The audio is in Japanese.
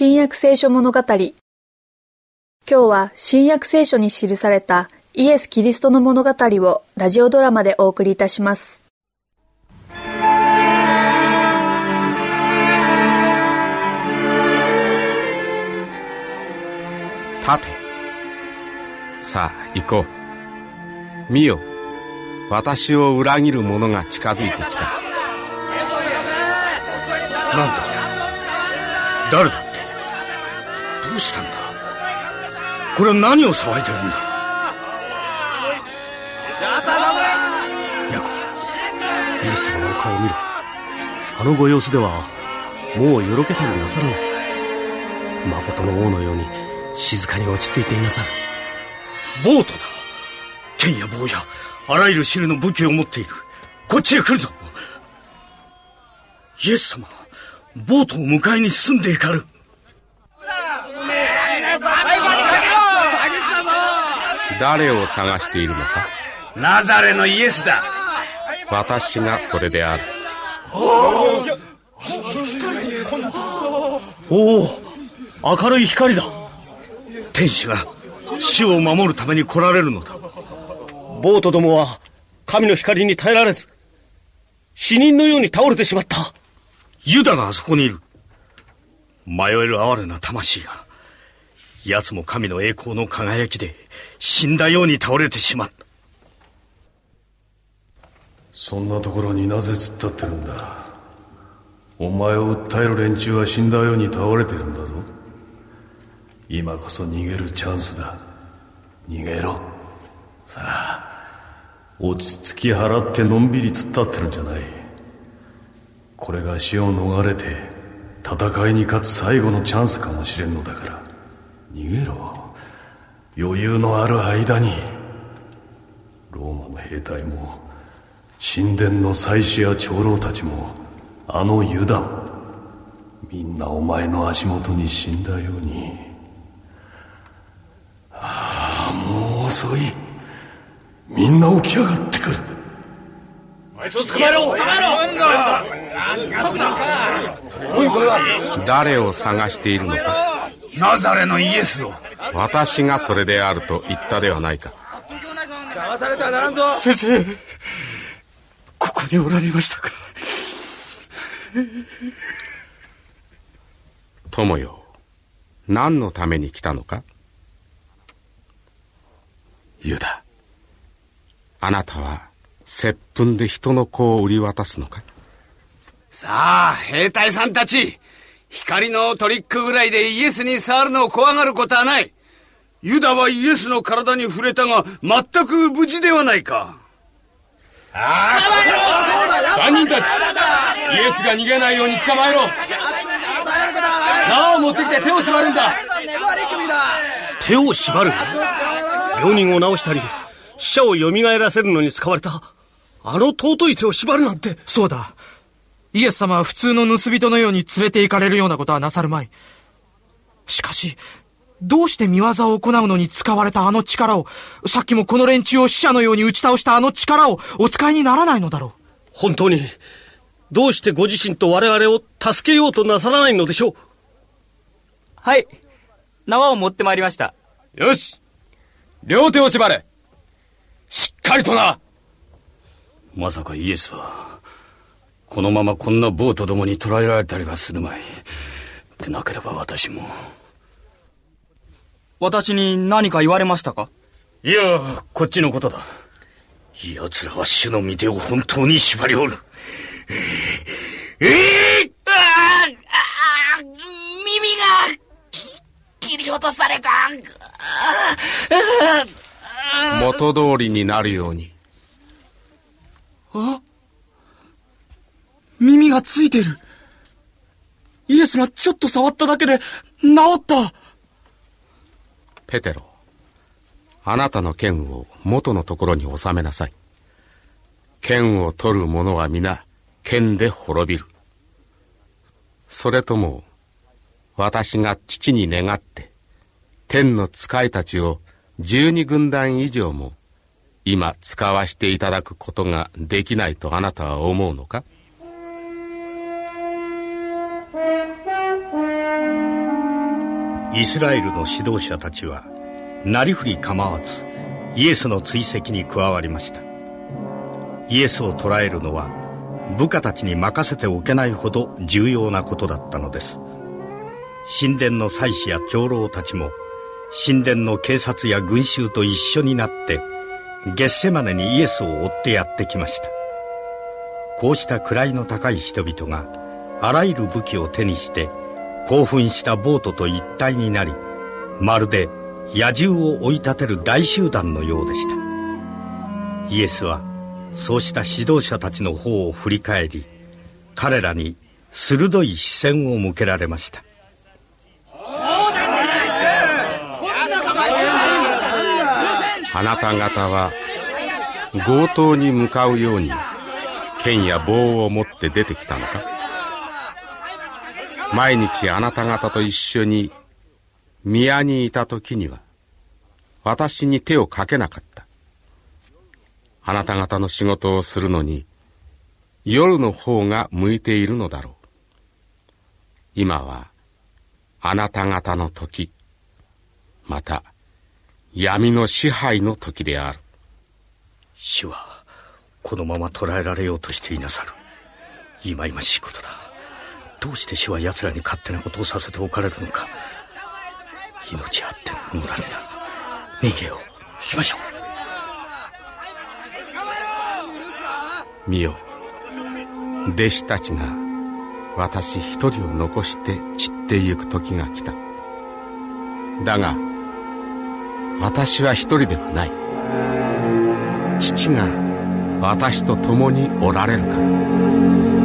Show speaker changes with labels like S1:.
S1: 新約聖書物語。今日は新約聖書に記されたイエス・キリストの物語をラジオドラマでお送りいたします。
S2: 立てさあ行こう。見よ。私を裏切る者が近づいてきた。
S3: なんだ誰だ？したんだ？これは何を騒いでるんだ？
S4: ヤコイエス様のお顔を見ろ。あのご様子ではもうよろけたりなさらない。誠の王のように静かに落ち着いていなさる。
S3: ボートだ。剣や棒やあらゆる種類の武器を持っている。こっちへ来るぞ。イエス様ボートを迎えに進んでいかる。
S2: 誰を探しているのか？
S3: ナザレのイエスだ。
S2: 私がそれである。
S3: おお明るい光だ。天使が死を守るために来られるのだ。
S4: ボートどもは神の光に耐えられず死人のように倒れてしまった。
S3: ユダがあそこにいる。迷える哀れな魂が奴も神の栄光の輝きで死んだように倒れてしまった。
S5: そんなところになぜ突っ立ってるんだ？お前を訴える連中は死んだように倒れてるんだぞ。今こそ逃げるチャンスだ。逃げろ。さあ落ち着き払ってのんびり突っ立ってるんじゃない。これが死を逃れて戦いに勝つ最後のチャンスかもしれんのだから。逃げろ。余裕のある間にローマの兵隊も神殿の祭司や長老たちもあのユダもみんなお前の足元に死んだように。ああもう遅い。みんな起き上がってくる。
S2: 誰を探しているのか
S3: ナザレのイエスを。
S2: 私がそれであると言ったではないか。
S3: 先生ここにおられましたか？
S2: 友よ何のために来たのか？ユダあなたは接吻で人の子を売り渡すのか？
S6: さあ、兵隊さんたち。光のトリックぐらいでイエスに触るのを怖がることはない。ユダはイエスの体に触れたが、全く無事ではないか。
S4: 犯人たちイエスが逃げないように捕まえろ縄を持ってきて手を縛るんだ手を縛る？病人を治したり死者を蘇らせるのに使われたあの尊い手を縛るなんて
S7: そうだ。イエス様は普通の盗人のように連れて行かれるようなことはなさるまい。しかし、どうして見業を行うのに使われたあの力を、さっきもこの連中を死者のように打ち倒したあの力をお使いにならないのだろ
S4: 本当にどうしてご自身と我々を助けようとなさらないのでしょう
S8: はい。縄を持ってまいりました。
S4: よし両手を縛れしっかりとな
S3: まさかイエスはこのままこんなボートどもに捕らえられたりはするまい。でなければ私も。
S8: 私に何か言われましたか？
S3: いやこっちのことだ。奴らは主の御手を本当に縛りおる。えー、えー
S9: 耳がき切り落とされた。
S2: 元通りになるように。
S7: 耳がついてる。イエスがちょっと触っただけで治った。
S2: ペテロあなたの剣を元のところに収めなさい剣を取る者は皆剣で滅びるそれとも私が父に願って天の使いたちを十二軍団以上も今使わしていただくことができないとあなたは思うのか？
S3: イスラエルの指導者たちはなりふり構わずイエスの追跡に加わりました。イエスを捕らえるのは部下たちに任せておけないほど重要なことだったのです。神殿の祭司や長老たちも神殿の警察や群衆と一緒になってゲッセマネにイエスを追ってやってきました。こうした位の高い人々があらゆる武器を手にして興奮したボートと一体になりまるで野獣を追い立てる大集団のようでした。イエスはそうした指導者たちの方を振り返り彼らに鋭い視線を向けられました。
S2: あなた方は強盗に向かうように剣や棒を持って出てきたのか？毎日あなた方と一緒に宮にいた時には私に手をかけなかった。あなた方の仕事をするのに夜の方が向いているのだろう。今はあなた方の時また闇の支配の時である。
S3: 主はこのまま捕らえられようとしていなさる。忌々しいことだ。どうして主は奴らに勝手なことをさせておかれるのか。命あってのものだねだ。逃げよう。しましょ
S2: う。見よ弟子たちが私一人を残して散ってゆく時が来た。だが私は一人ではない。父が私と共におられるから。